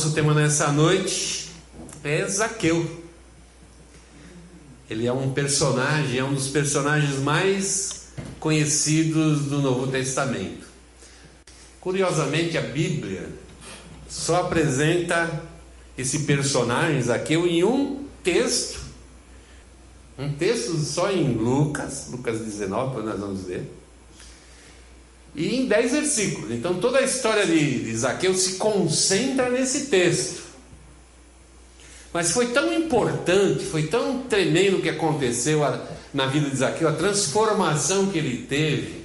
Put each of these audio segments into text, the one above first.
Nosso tema nessa noite é Zaqueu. Ele é um personagem, é um dos personagens mais conhecidos do Novo Testamento. Curiosamente, a Bíblia só apresenta esse personagem Zaqueu em um texto. Um texto só em Lucas, Lucas 19, nós vamos ver e em 10 versículos. Então toda a história de, de Zaqueu se concentra nesse texto. Mas foi tão importante, foi tão tremendo o que aconteceu na vida de Zaqueu, a transformação que ele teve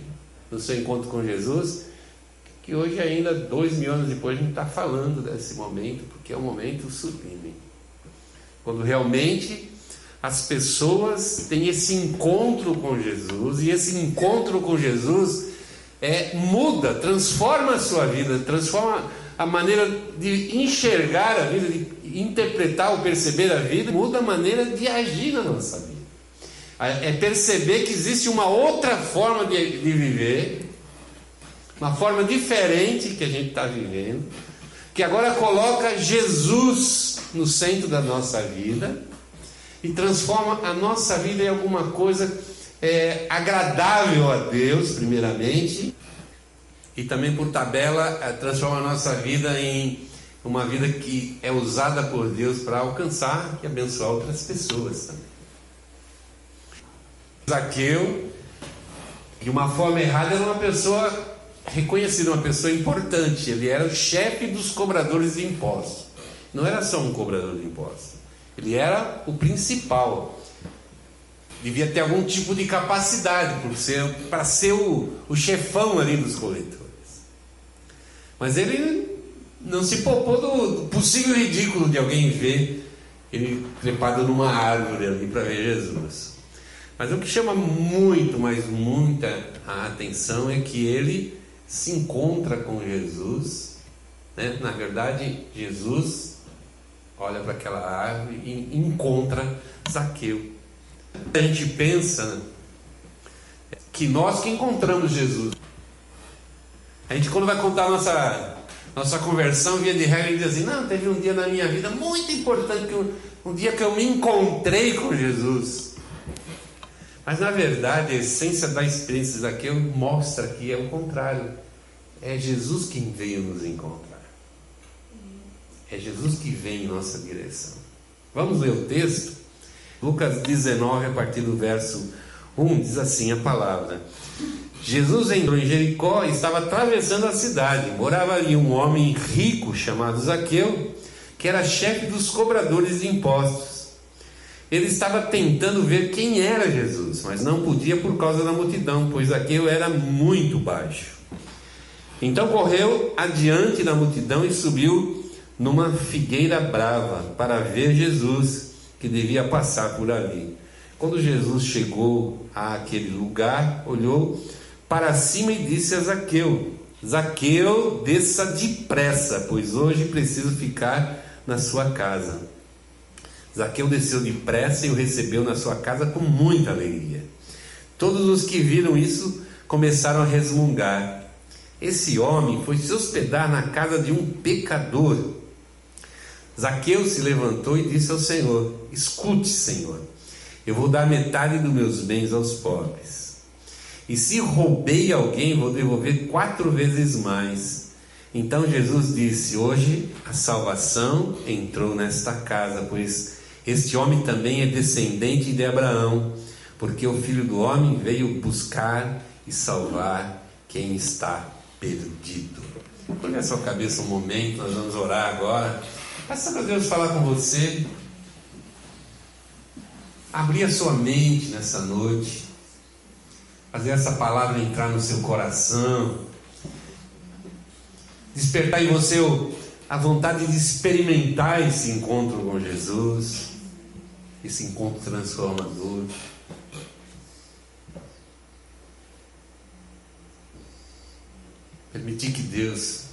no seu encontro com Jesus, que hoje, ainda dois mil anos depois, a gente está falando desse momento, porque é um momento sublime. Quando realmente as pessoas têm esse encontro com Jesus, e esse encontro com Jesus é, muda, transforma a sua vida, transforma a maneira de enxergar a vida, de interpretar ou perceber a vida, muda a maneira de agir na nossa vida. É perceber que existe uma outra forma de, de viver, uma forma diferente que a gente está vivendo, que agora coloca Jesus no centro da nossa vida e transforma a nossa vida em alguma coisa é, agradável a Deus, primeiramente, e também por tabela é, transforma a nossa vida em uma vida que é usada por Deus para alcançar e abençoar outras pessoas também. Zaqueu, de uma forma errada, era uma pessoa reconhecida, uma pessoa importante. Ele era o chefe dos cobradores de impostos. Não era só um cobrador de impostos, ele era o principal devia ter algum tipo de capacidade para ser, ser o, o chefão ali dos coletores. Mas ele não se poupou do possível ridículo de alguém ver ele trepado numa árvore ali para ver Jesus. Mas o que chama muito, mas muita a atenção é que ele se encontra com Jesus. Né? Na verdade, Jesus olha para aquela árvore e encontra Zaqueu. A gente pensa que nós que encontramos Jesus. A gente quando vai contar a nossa, nossa conversão, via de regra, diz assim, não, teve um dia na minha vida muito importante, que um, um dia que eu me encontrei com Jesus. Mas na verdade, a essência da experiência daqui mostra que é o contrário. É Jesus quem veio nos encontrar. É Jesus que vem em nossa direção. Vamos ler o texto? Lucas 19, a partir do verso 1, diz assim a palavra: Jesus entrou em Jericó e estava atravessando a cidade. Morava ali um homem rico chamado Zaqueu, que era chefe dos cobradores de impostos. Ele estava tentando ver quem era Jesus, mas não podia por causa da multidão, pois Zaqueu era muito baixo. Então correu adiante da multidão e subiu numa figueira brava para ver Jesus que devia passar por ali. Quando Jesus chegou àquele lugar, olhou para cima e disse a Zaqueu: Zaqueu, desça depressa, pois hoje preciso ficar na sua casa. Zaqueu desceu depressa e o recebeu na sua casa com muita alegria. Todos os que viram isso começaram a resmungar. Esse homem foi se hospedar na casa de um pecador. Zaqueu se levantou e disse ao Senhor: Escute, Senhor, eu vou dar metade dos meus bens aos pobres. E se roubei alguém, vou devolver quatro vezes mais. Então Jesus disse: Hoje a salvação entrou nesta casa, pois este homem também é descendente de Abraão, porque o filho do homem veio buscar e salvar quem está perdido. Põe a sua cabeça um momento, nós vamos orar agora. Peça para Deus falar com você. Abrir a sua mente nessa noite. Fazer essa palavra entrar no seu coração. Despertar em você a vontade de experimentar esse encontro com Jesus. Esse encontro transformador. Permitir que Deus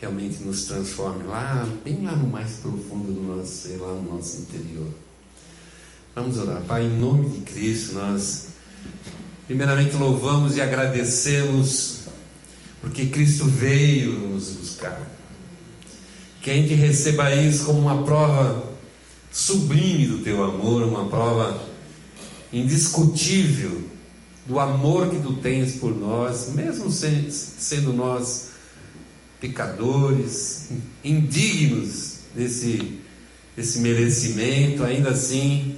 realmente nos transforme lá, bem lá no mais profundo do nosso ser, lá no nosso interior. Vamos orar. Pai, em nome de Cristo, nós primeiramente louvamos e agradecemos porque Cristo veio nos buscar. Que a gente receba isso como uma prova sublime do teu amor, uma prova indiscutível do amor que tu tens por nós, mesmo sendo nós pecadores, indignos desse, desse merecimento, ainda assim,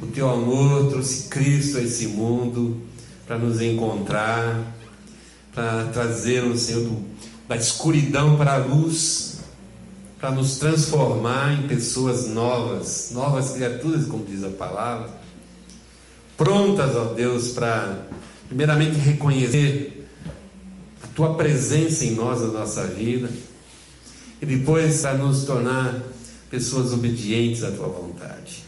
o teu amor trouxe Cristo a esse mundo para nos encontrar, para trazer o Senhor do, da escuridão para a luz, para nos transformar em pessoas novas, novas criaturas, como diz a palavra, prontas, ó Deus, para primeiramente reconhecer a tua presença em nós, na nossa vida, e depois para nos tornar pessoas obedientes à tua vontade.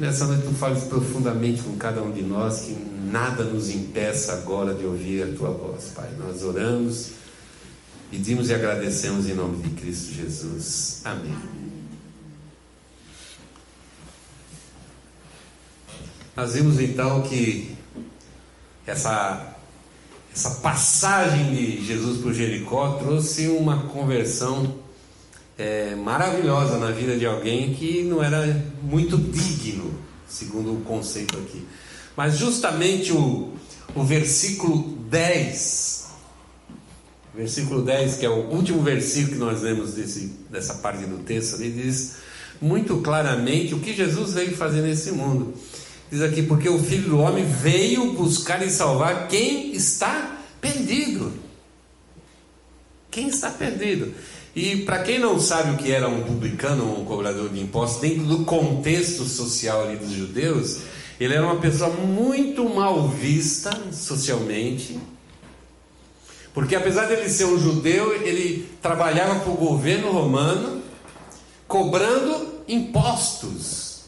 Que nessa noite tu fales profundamente com cada um de nós, que nada nos impeça agora de ouvir a tua voz, Pai. Nós oramos, pedimos e agradecemos em nome de Cristo Jesus. Amém. Nós vimos então que essa, essa passagem de Jesus por Jericó trouxe uma conversão é, maravilhosa na vida de alguém que não era muito digno, segundo o conceito aqui. Mas justamente o, o versículo 10, versículo 10, que é o último versículo que nós lemos desse, dessa parte do texto, ele diz muito claramente o que Jesus veio fazer nesse mundo. Diz aqui, porque o Filho do Homem veio buscar e salvar quem está perdido. Quem está perdido. E para quem não sabe o que era um publicano um cobrador de impostos, dentro do contexto social ali dos judeus, ele era uma pessoa muito mal vista socialmente, porque apesar de ele ser um judeu, ele trabalhava para o governo romano, cobrando impostos.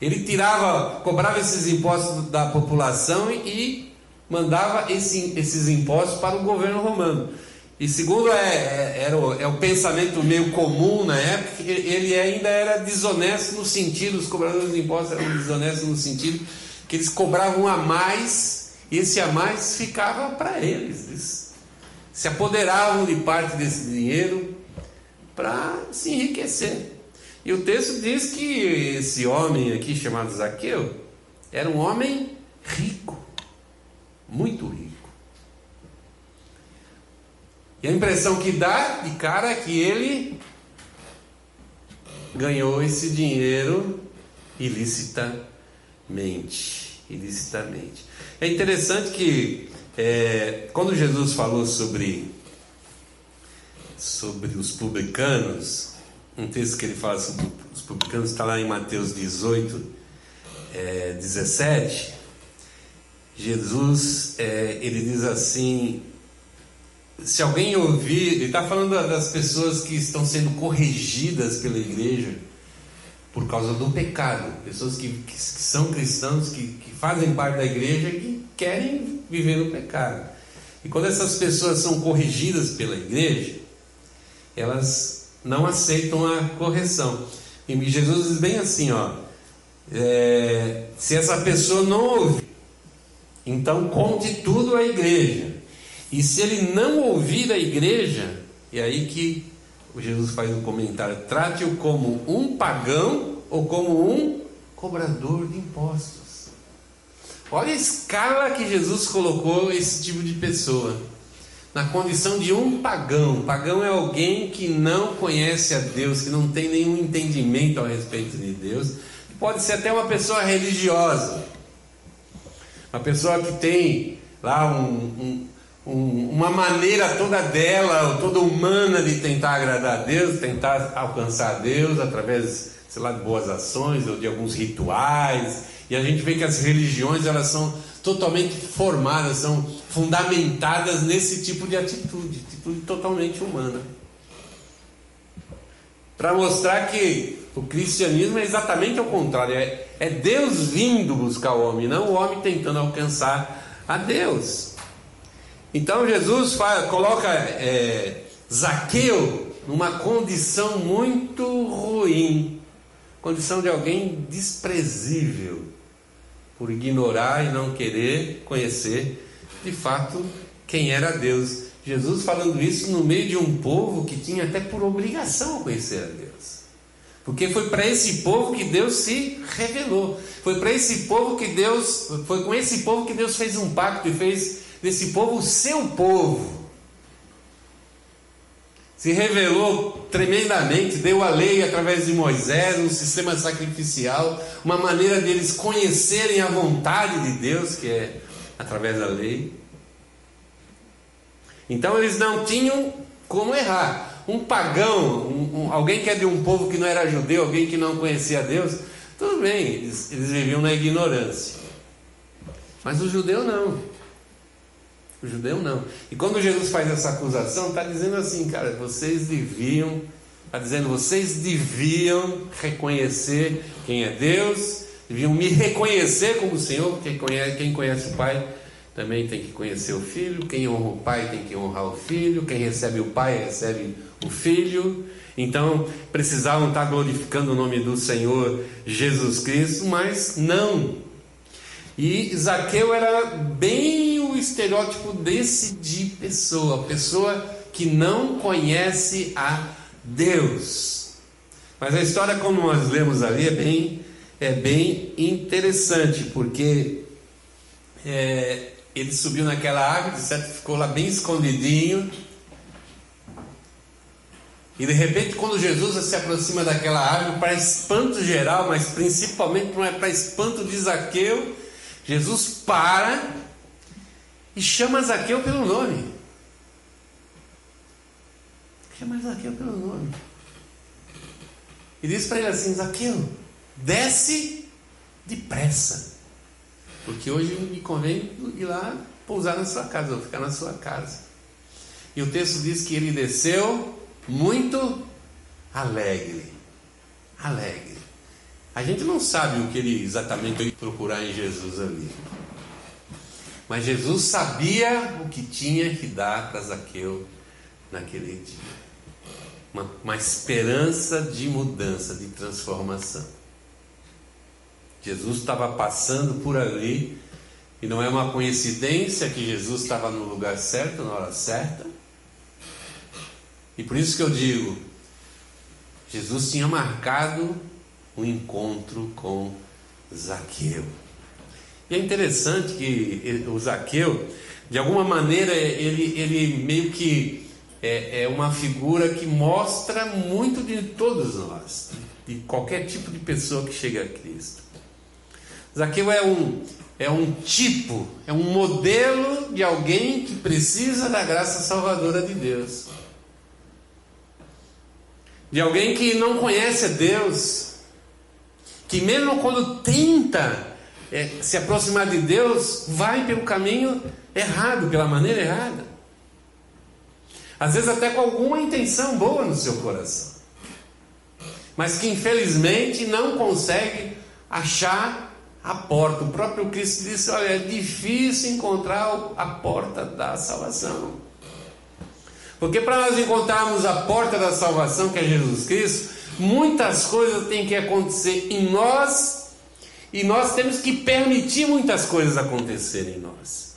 Ele tirava, cobrava esses impostos da população e mandava esse, esses impostos para o governo romano. E segundo é, é, o, é o pensamento meio comum na época, ele ainda era desonesto no sentido, os cobradores de impostos eram desonestos no sentido que eles cobravam a mais, e esse a mais ficava para eles. Eles se apoderavam de parte desse dinheiro para se enriquecer. E o texto diz que esse homem aqui chamado Zaqueu era um homem rico, muito rico. E a impressão que dá de cara é que ele ganhou esse dinheiro ilicitamente. Ilicitamente. É interessante que é, quando Jesus falou sobre, sobre os publicanos, um texto que ele fala sobre os publicanos está lá em Mateus 18, é, 17. Jesus é, ele diz assim: se alguém ouvir, ele está falando das pessoas que estão sendo corrigidas pela igreja por causa do pecado, pessoas que, que, que são cristãos, que, que fazem parte da igreja e que querem viver no pecado. E quando essas pessoas são corrigidas pela igreja, elas não aceitam a correção. E Jesus diz bem assim, ó, é, se essa pessoa não ouvir, então conte tudo à igreja. E se ele não ouvir a igreja, é aí que Jesus faz um comentário: trate-o como um pagão ou como um cobrador de impostos. Olha a escala que Jesus colocou esse tipo de pessoa. Na condição de um pagão. Pagão é alguém que não conhece a Deus, que não tem nenhum entendimento a respeito de Deus. Pode ser até uma pessoa religiosa. Uma pessoa que tem lá um, um um, uma maneira toda dela, toda humana de tentar agradar a Deus, tentar alcançar a Deus através, sei lá, de boas ações ou de alguns rituais. E a gente vê que as religiões elas são totalmente formadas, são fundamentadas nesse tipo de atitude, atitude totalmente humana. Para mostrar que o cristianismo é exatamente ao contrário, é, é Deus vindo buscar o homem, não o homem tentando alcançar a Deus. Então Jesus fala, coloca é, Zaqueu numa condição muito ruim, condição de alguém desprezível, por ignorar e não querer conhecer de fato quem era Deus Jesus falando isso no meio de um povo que tinha até por obrigação conhecer a Deus. Porque foi para esse povo que Deus se revelou. Foi para esse povo que Deus, foi com esse povo que Deus fez um pacto e fez desse povo o seu povo. Se revelou tremendamente, deu a lei através de Moisés, um sistema sacrificial, uma maneira deles conhecerem a vontade de Deus, que é através da lei. Então eles não tinham como errar. Um pagão, um, um, alguém que é de um povo que não era judeu, alguém que não conhecia Deus, tudo bem, eles, eles viviam na ignorância. Mas o judeu não. O judeu não. E quando Jesus faz essa acusação, está dizendo assim, cara, vocês deviam, está dizendo, vocês deviam reconhecer quem é Deus, deviam me reconhecer como Senhor, porque quem conhece o Pai também tem que conhecer o filho. Quem honra o pai tem que honrar o filho. Quem recebe o pai recebe o filho. Então precisavam estar glorificando o nome do Senhor Jesus Cristo, mas não. E Zaqueu era bem o estereótipo desse de pessoa, pessoa que não conhece a Deus. Mas a história, como nós lemos ali, é bem, é bem interessante, porque é, ele subiu naquela árvore, certo? ficou lá bem escondidinho. E de repente, quando Jesus se aproxima daquela árvore, para espanto geral, mas principalmente para espanto de Zaqueu, Jesus para e chama Zaqueu pelo nome. Chama Zaqueu pelo nome. E diz para ele assim: Zaqueu, desce depressa. Porque hoje me convém ir lá pousar na sua casa, ou ficar na sua casa. E o texto diz que ele desceu muito alegre. Alegre. A gente não sabe o que ele exatamente foi procurar em Jesus ali. Mas Jesus sabia o que tinha que dar para Zaqueu naquele dia. Uma, uma esperança de mudança, de transformação. Jesus estava passando por ali, e não é uma coincidência que Jesus estava no lugar certo, na hora certa. E por isso que eu digo, Jesus tinha marcado um encontro com Zaqueu. E é interessante que o Zaqueu, de alguma maneira, ele, ele meio que é, é uma figura que mostra muito de todos nós, de qualquer tipo de pessoa que chega a Cristo. Zaqueu é um, é um tipo, é um modelo de alguém que precisa da graça salvadora de Deus. De alguém que não conhece a Deus, que mesmo quando tenta é, se aproximar de Deus, vai pelo caminho errado, pela maneira errada. Às vezes até com alguma intenção boa no seu coração. Mas que infelizmente não consegue achar a porta. O próprio Cristo disse: Olha, é difícil encontrar a porta da salvação. Porque para nós encontrarmos a porta da salvação, que é Jesus Cristo, muitas coisas têm que acontecer em nós e nós temos que permitir muitas coisas acontecerem em nós.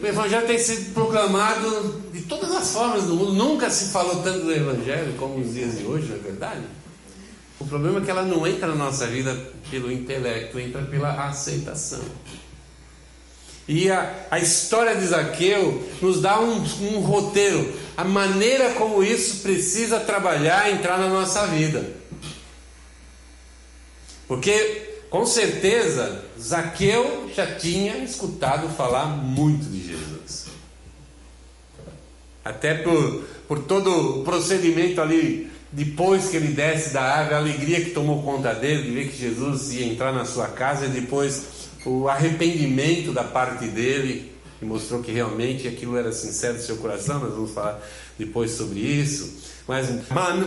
O Evangelho tem sido proclamado de todas as formas no mundo, nunca se falou tanto do Evangelho como nos dias de hoje, não é verdade? O problema é que ela não entra na nossa vida pelo intelecto, entra pela aceitação. E a, a história de Zaqueu nos dá um, um roteiro, a maneira como isso precisa trabalhar, entrar na nossa vida. Porque, com certeza, Zaqueu já tinha escutado falar muito de Jesus. Até por, por todo o procedimento ali depois que ele desce da água, a alegria que tomou conta dele, de ver que Jesus ia entrar na sua casa, e depois o arrependimento da parte dele, que mostrou que realmente aquilo era sincero do seu coração, nós vamos falar depois sobre isso. Mas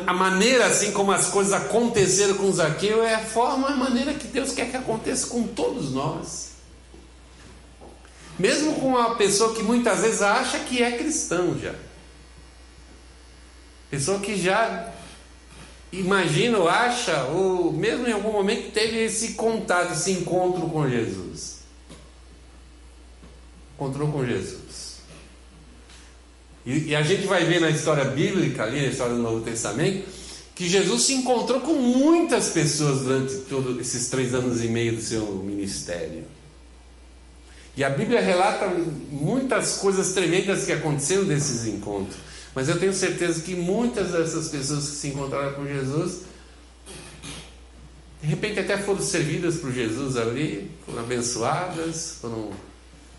a maneira assim como as coisas aconteceram com Zaqueu é a forma, a maneira que Deus quer que aconteça com todos nós. Mesmo com uma pessoa que muitas vezes acha que é cristão já. Pessoa que já imagina ou acha, ou mesmo em algum momento teve esse contato, esse encontro com Jesus. Encontrou com Jesus. E, e a gente vai ver na história bíblica, ali na história do Novo Testamento, que Jesus se encontrou com muitas pessoas durante todos esses três anos e meio do seu ministério. E a Bíblia relata muitas coisas tremendas que aconteceram desses encontros. Mas eu tenho certeza que muitas dessas pessoas que se encontraram com Jesus, de repente até foram servidas por Jesus ali, foram abençoadas, foram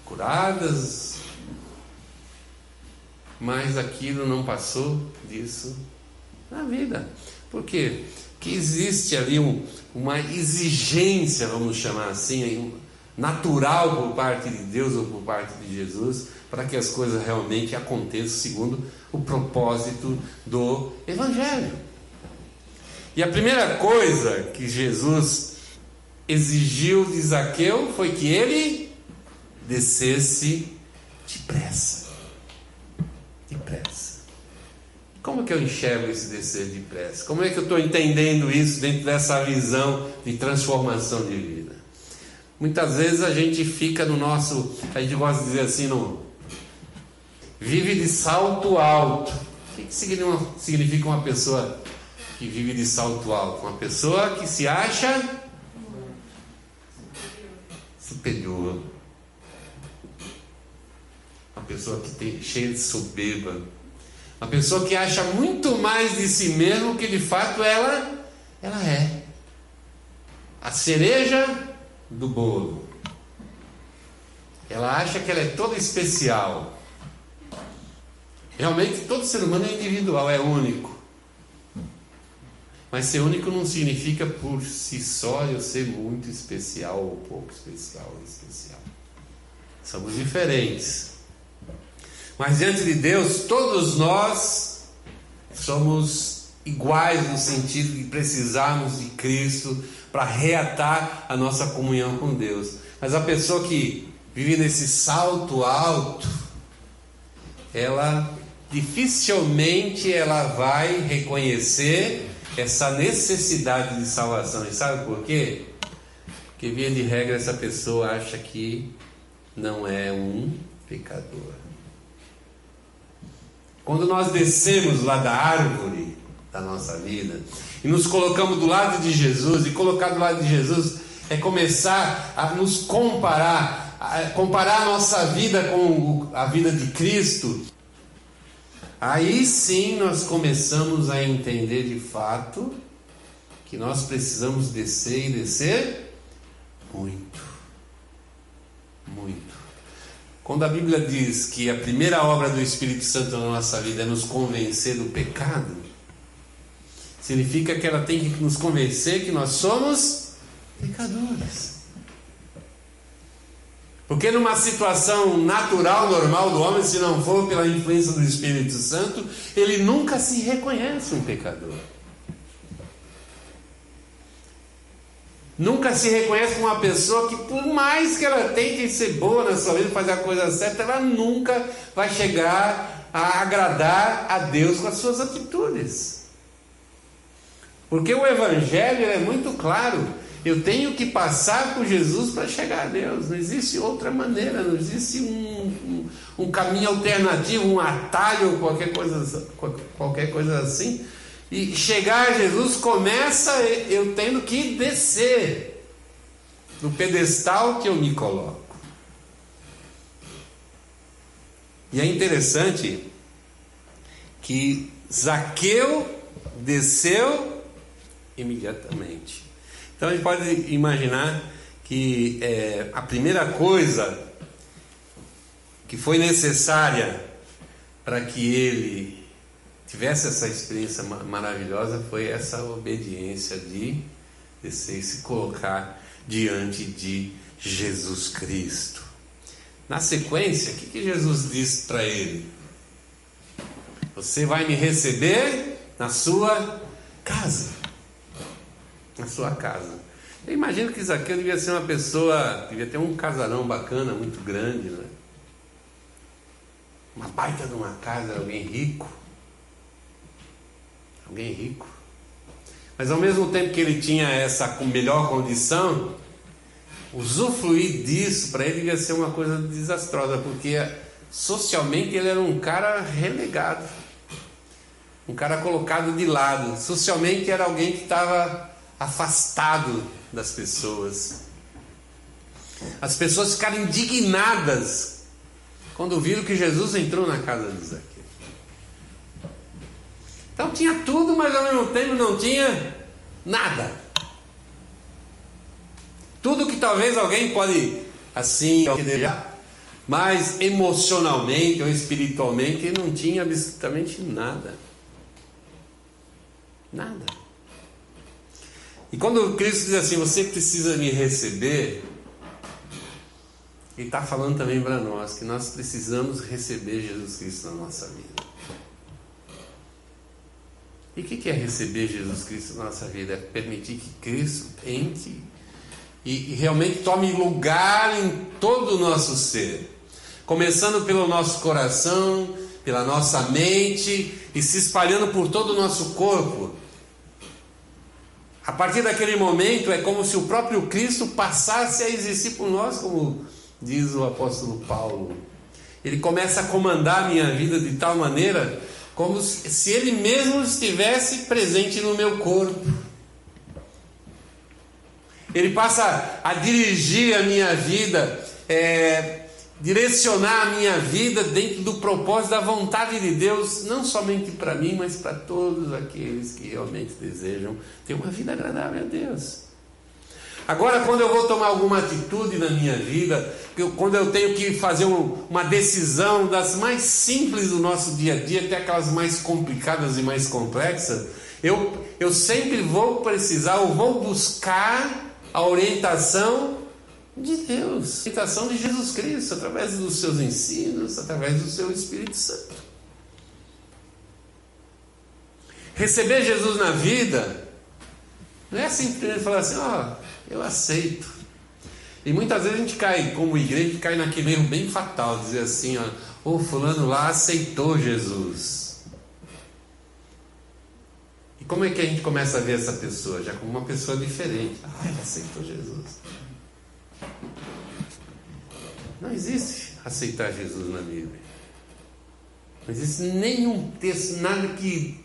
curadas, mas aquilo não passou disso na vida. Por quê? Porque existe ali um, uma exigência, vamos chamar assim, natural por parte de Deus ou por parte de Jesus, para que as coisas realmente aconteçam segundo o propósito do Evangelho. E a primeira coisa que Jesus exigiu de Zaqueu foi que ele descesse depressa. Depressa. Como que eu enxergo esse descer depressa? Como é que eu estou entendendo isso dentro dessa visão de transformação de vida? Muitas vezes a gente fica no nosso, a gente gosta de dizer assim, no, vive de salto alto. O que, que significa uma pessoa que vive de salto alto? Uma pessoa que se acha superior. Uma pessoa que tem cheia de soberba. Uma pessoa que acha muito mais de si mesmo que de fato ela ela é. A cereja do bolo. Ela acha que ela é toda especial. Realmente todo ser humano é individual, é único. Mas ser único não significa por si só eu ser muito especial ou pouco especial ou especial. Somos diferentes. Mas diante de Deus, todos nós somos iguais no sentido de precisarmos de Cristo para reatar a nossa comunhão com Deus. Mas a pessoa que vive nesse salto alto, ela dificilmente ela vai reconhecer essa necessidade de salvação. E sabe por quê? Porque, via de regra, essa pessoa acha que não é um pecador. Quando nós descemos lá da árvore da nossa vida e nos colocamos do lado de Jesus, e colocar do lado de Jesus é começar a nos comparar, a comparar a nossa vida com a vida de Cristo Aí sim nós começamos a entender de fato que nós precisamos descer e descer muito. Muito. Quando a Bíblia diz que a primeira obra do Espírito Santo na nossa vida é nos convencer do pecado, significa que ela tem que nos convencer que nós somos pecadores. Porque numa situação natural, normal do homem, se não for pela influência do Espírito Santo, ele nunca se reconhece um pecador. Nunca se reconhece uma pessoa que, por mais que ela tente ser boa na sua vida, fazer a coisa certa, ela nunca vai chegar a agradar a Deus com as suas atitudes. Porque o Evangelho é muito claro. Eu tenho que passar por Jesus para chegar a Deus. Não existe outra maneira, não existe um, um, um, caminho alternativo, um atalho, qualquer coisa, qualquer coisa assim. E chegar a Jesus começa eu tendo que descer do pedestal que eu me coloco. E é interessante que Zaqueu desceu imediatamente. Então a gente pode imaginar que é, a primeira coisa que foi necessária para que ele tivesse essa experiência maravilhosa foi essa obediência de descer e se colocar diante de Jesus Cristo. Na sequência, o que, que Jesus disse para ele? Você vai me receber na sua casa na sua casa. Eu imagino que Zaqueu devia ser uma pessoa, devia ter um casarão bacana, muito grande, né? Uma baita de uma casa, alguém rico. Alguém rico. Mas ao mesmo tempo que ele tinha essa melhor condição, usufruir disso para ele devia ser uma coisa desastrosa, porque socialmente ele era um cara relegado, um cara colocado de lado. Socialmente era alguém que estava afastado das pessoas. As pessoas ficaram indignadas quando viram que Jesus entrou na casa de Zaqueu. Então tinha tudo, mas ao mesmo tempo não tinha nada. Tudo que talvez alguém pode assim, mas emocionalmente ou espiritualmente não tinha absolutamente nada. Nada. E quando Cristo diz assim, você precisa me receber, Ele está falando também para nós que nós precisamos receber Jesus Cristo na nossa vida. E o que é receber Jesus Cristo na nossa vida? É permitir que Cristo entre e realmente tome lugar em todo o nosso ser, começando pelo nosso coração, pela nossa mente e se espalhando por todo o nosso corpo. A partir daquele momento é como se o próprio Cristo passasse a existir por nós, como diz o apóstolo Paulo. Ele começa a comandar a minha vida de tal maneira como se ele mesmo estivesse presente no meu corpo. Ele passa a dirigir a minha vida, é, direcionar a minha vida dentro do propósito da vontade de Deus, não somente para mim, mas para todos aqueles que realmente desejam ter uma vida agradável a Deus. Agora, quando eu vou tomar alguma atitude na minha vida, quando eu tenho que fazer uma decisão das mais simples do nosso dia a dia até aquelas mais complicadas e mais complexas, eu, eu sempre vou precisar, ou vou buscar a orientação de Deus, a orientação de Jesus Cristo, através dos seus ensinos, através do seu Espírito Santo. Receber Jesus na vida não é simplesmente falar assim, ó, oh, eu aceito. E muitas vezes a gente cai, como igreja, cai naquele erro bem fatal, dizer assim, ó, oh, fulano lá aceitou Jesus. Como é que a gente começa a ver essa pessoa? Já como uma pessoa diferente. Ah, ele aceitou Jesus. Não existe aceitar Jesus na Bíblia. Não existe nenhum texto, nada que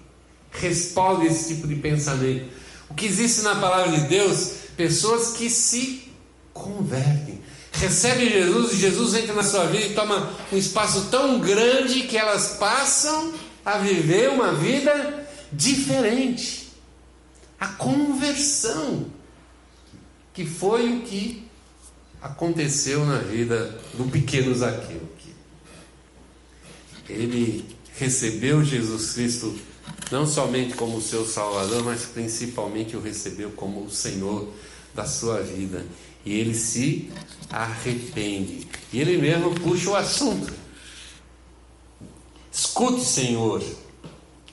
responda esse tipo de pensamento. O que existe na palavra de Deus, pessoas que se convertem, recebem Jesus e Jesus entra na sua vida e toma um espaço tão grande que elas passam a viver uma vida diferente. A conversão, que foi o que aconteceu na vida do pequeno Zaqueu. Ele recebeu Jesus Cristo não somente como seu Salvador, mas principalmente o recebeu como o Senhor da sua vida. E ele se arrepende. E ele mesmo puxa o assunto. Escute, Senhor,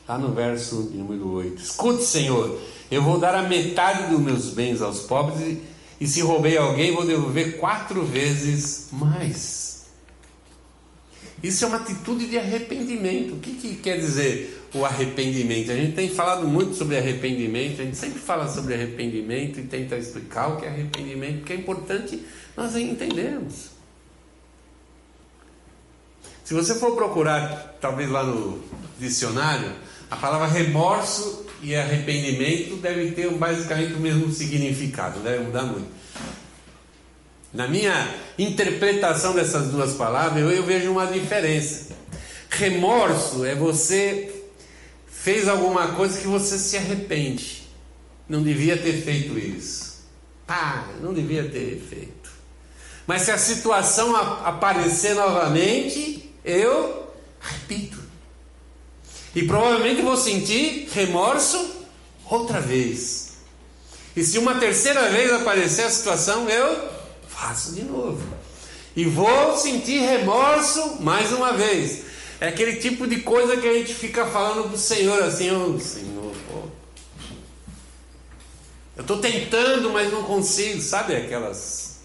Está no verso número 8. Escute, Senhor, eu vou dar a metade dos meus bens aos pobres e, se roubei alguém, vou devolver quatro vezes mais. Isso é uma atitude de arrependimento. O que, que quer dizer o arrependimento? A gente tem falado muito sobre arrependimento, a gente sempre fala sobre arrependimento e tenta explicar o que é arrependimento, porque é importante nós entendermos. Se você for procurar, talvez lá no dicionário, a palavra remorso e arrependimento devem ter basicamente o mesmo significado, deve mudar muito. Na minha interpretação dessas duas palavras, eu, vejo uma diferença. Remorso é você fez alguma coisa que você se arrepende. Não devia ter feito isso. Ah, não devia ter feito. Mas se a situação aparecer novamente, eu repito. E provavelmente vou sentir remorso outra vez. E se uma terceira vez aparecer a situação, eu faço de novo. E vou sentir remorso mais uma vez. É aquele tipo de coisa que a gente fica falando para o Senhor assim, oh, Senhor. Eu estou tentando, mas não consigo, sabe aquelas.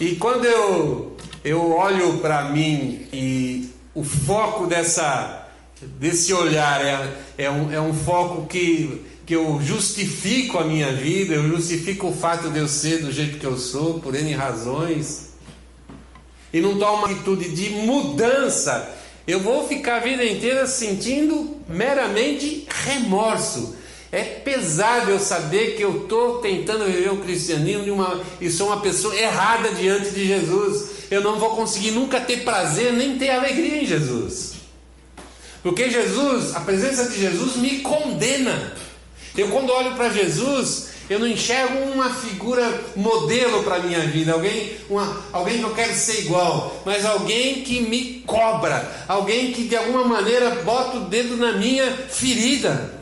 E quando eu, eu olho para mim e o foco dessa desse olhar, é, é, um, é um foco que, que eu justifico a minha vida, eu justifico o fato de eu ser do jeito que eu sou, por N razões. e não toma uma atitude de mudança, eu vou ficar a vida inteira sentindo meramente remorso. É pesado eu saber que eu estou tentando viver o cristianismo uma, e sou uma pessoa errada diante de Jesus. Eu não vou conseguir nunca ter prazer nem ter alegria em Jesus. Porque Jesus, a presença de Jesus me condena. Eu quando olho para Jesus, eu não enxergo uma figura modelo para a minha vida, alguém, uma, alguém que eu quero ser igual, mas alguém que me cobra, alguém que de alguma maneira bota o dedo na minha ferida.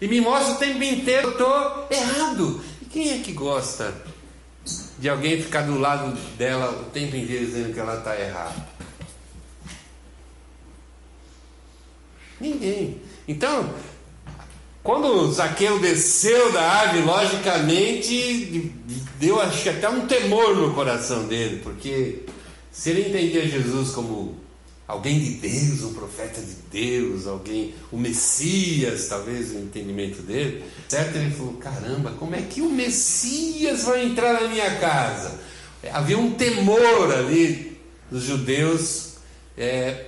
E me mostra o tempo inteiro que eu estou errado. E quem é que gosta de alguém ficar do lado dela o tempo inteiro dizendo que ela está errada? Ninguém. Então, quando Zaqueu desceu da árvore, logicamente deu acho que até um temor no coração dele, porque se ele entendia Jesus como alguém de Deus, um profeta de Deus, alguém, o Messias, talvez o entendimento dele, certo? Ele falou: caramba, como é que o Messias vai entrar na minha casa? Havia um temor ali dos judeus é,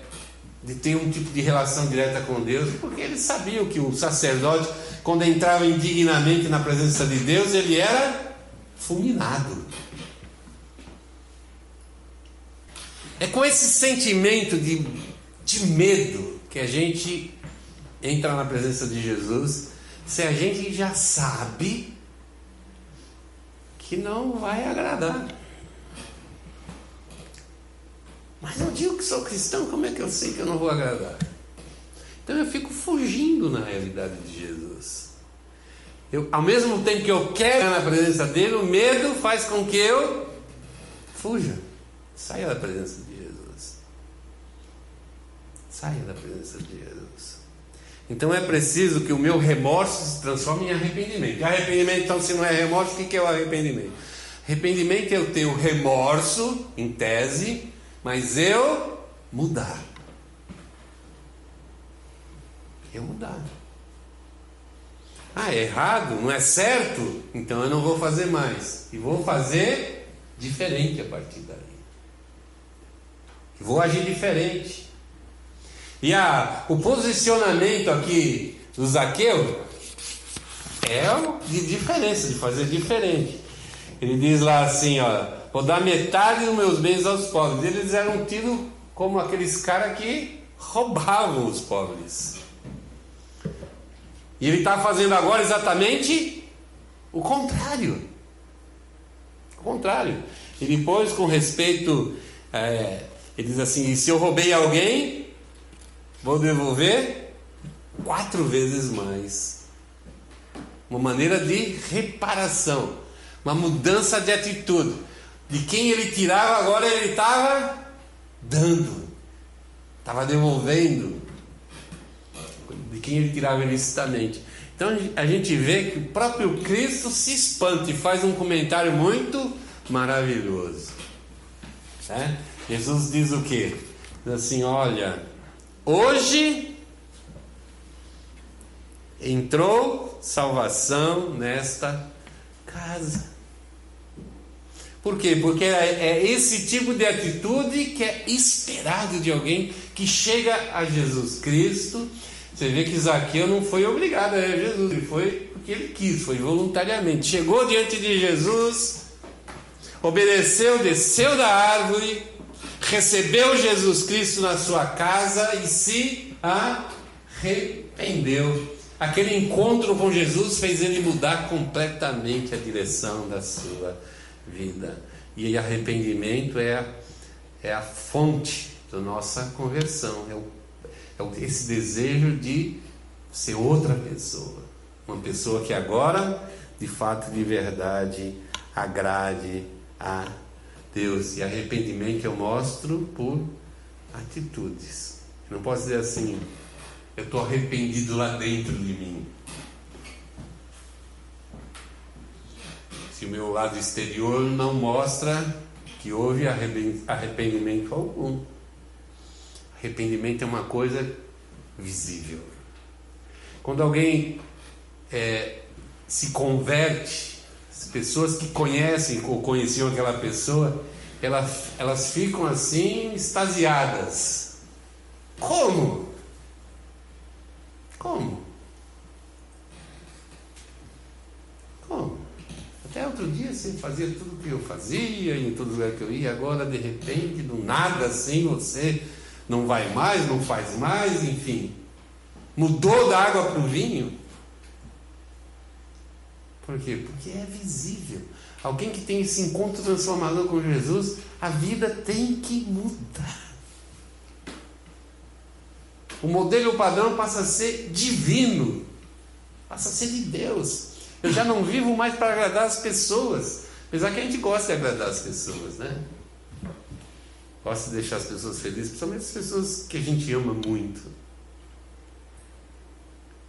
de ter um tipo de relação direta com Deus, porque eles sabiam que o sacerdote, quando entrava indignamente na presença de Deus, ele era fulminado. É com esse sentimento de, de medo que a gente entra na presença de Jesus, se a gente já sabe que não vai agradar. Mas eu digo que sou cristão, como é que eu sei que eu não vou agradar? Então eu fico fugindo na realidade de Jesus. Eu, ao mesmo tempo que eu quero na presença dele, o medo faz com que eu fuja. Saia da presença de Jesus. Saia da presença de Jesus. Então é preciso que o meu remorso se transforme em arrependimento. Arrependimento, então, se não é remorso, o que é o arrependimento? Arrependimento é eu ter o remorso, em tese, mas eu mudar. Eu mudar. Ah, é errado? Não é certo? Então eu não vou fazer mais. E vou fazer diferente a partir daí. Vou agir diferente. E a, o posicionamento aqui do Zaqueu é de diferença, de fazer diferente. Ele diz lá assim, ó, vou dar metade dos meus bens aos pobres. Eles eram tidos como aqueles caras que roubavam os pobres. E ele está fazendo agora exatamente o contrário. O contrário. E depois, com respeito, é, ele diz assim: se eu roubei alguém, vou devolver quatro vezes mais. Uma maneira de reparação, uma mudança de atitude. De quem ele tirava, agora ele estava dando, estava devolvendo. De quem ele tirava ilicitamente. Então a gente vê que o próprio Cristo se espanta e faz um comentário muito maravilhoso. Né? Jesus diz o que? Diz assim: olha, hoje entrou salvação nesta casa. Por quê? Porque é, é esse tipo de atitude que é esperado de alguém que chega a Jesus Cristo. Você vê que Zaqueu não foi obrigado a Jesus, ele foi porque ele quis, foi voluntariamente. Chegou diante de Jesus, obedeceu, desceu da árvore, recebeu Jesus Cristo na sua casa e se arrependeu. Aquele encontro com Jesus fez ele mudar completamente a direção da sua vida vida. E arrependimento é a, é a fonte da nossa conversão, é, o, é esse desejo de ser outra pessoa, uma pessoa que agora, de fato, de verdade, agrade a Deus. E arrependimento eu mostro por atitudes. não posso dizer assim, eu estou arrependido lá dentro de mim. Se o meu lado exterior não mostra que houve arrependimento algum. Arrependimento é uma coisa visível. Quando alguém é, se converte, As pessoas que conhecem ou conheciam aquela pessoa, elas, elas ficam assim extasiadas. Como? Como? Outro dia você fazia tudo que eu fazia, em todo lugar que eu ia, agora de repente, do nada assim, você não vai mais, não faz mais, enfim. Mudou da água para o vinho. Por quê? Porque é visível. Alguém que tem esse encontro transformador com Jesus, a vida tem que mudar. O modelo padrão passa a ser divino, passa a ser de Deus. Eu já não vivo mais para agradar as pessoas, apesar que a gente gosta de agradar as pessoas, né? Gosta de deixar as pessoas felizes, principalmente as pessoas que a gente ama muito.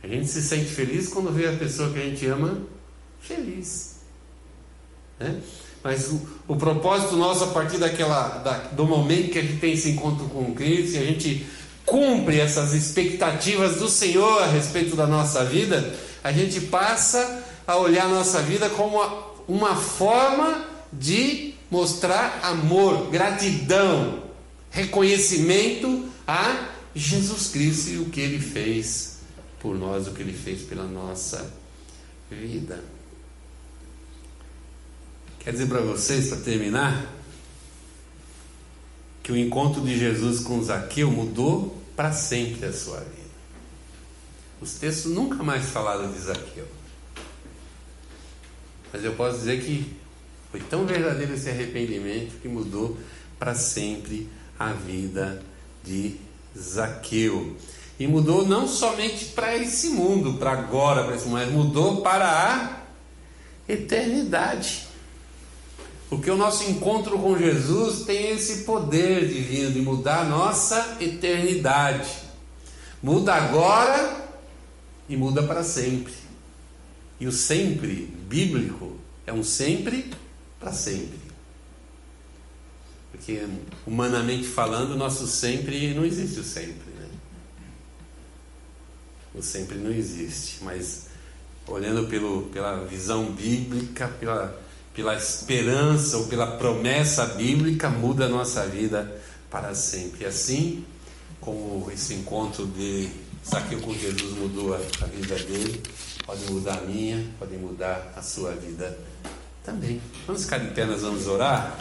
A gente se sente feliz quando vê a pessoa que a gente ama feliz. Né? Mas o, o, propósito nosso, a partir daquela, da, do momento que a gente tem esse encontro com Cristo, e a gente cumpre essas expectativas do Senhor a respeito da nossa vida, a gente passa a olhar a nossa vida como uma, forma de mostrar amor, gratidão, reconhecimento a Jesus Cristo e o que ele fez por nós, o que ele fez pela nossa vida. Quer dizer para vocês, para terminar, que o encontro de Jesus com Zaqueu mudou para sempre a sua vida. Os textos nunca mais falaram de Zaqueu. Mas eu posso dizer que foi tão verdadeiro esse arrependimento que mudou para sempre a vida de Zaqueu. E mudou não somente para esse mundo, para agora, para esse mundo, mas mudou para a eternidade. Porque o nosso encontro com Jesus tem esse poder divino de mudar a nossa eternidade. Muda agora e muda para sempre. E o sempre bíblico é um sempre para sempre. Porque, humanamente falando, nosso sempre não existe o sempre. Né? O sempre não existe. Mas, olhando pelo, pela visão bíblica, pela pela esperança ou pela promessa bíblica, muda a nossa vida para sempre. E assim como esse encontro de Zaqueu com Jesus mudou a, a vida dele, podem mudar a minha, podem mudar a sua vida também. Vamos ficar de pé, nós vamos orar?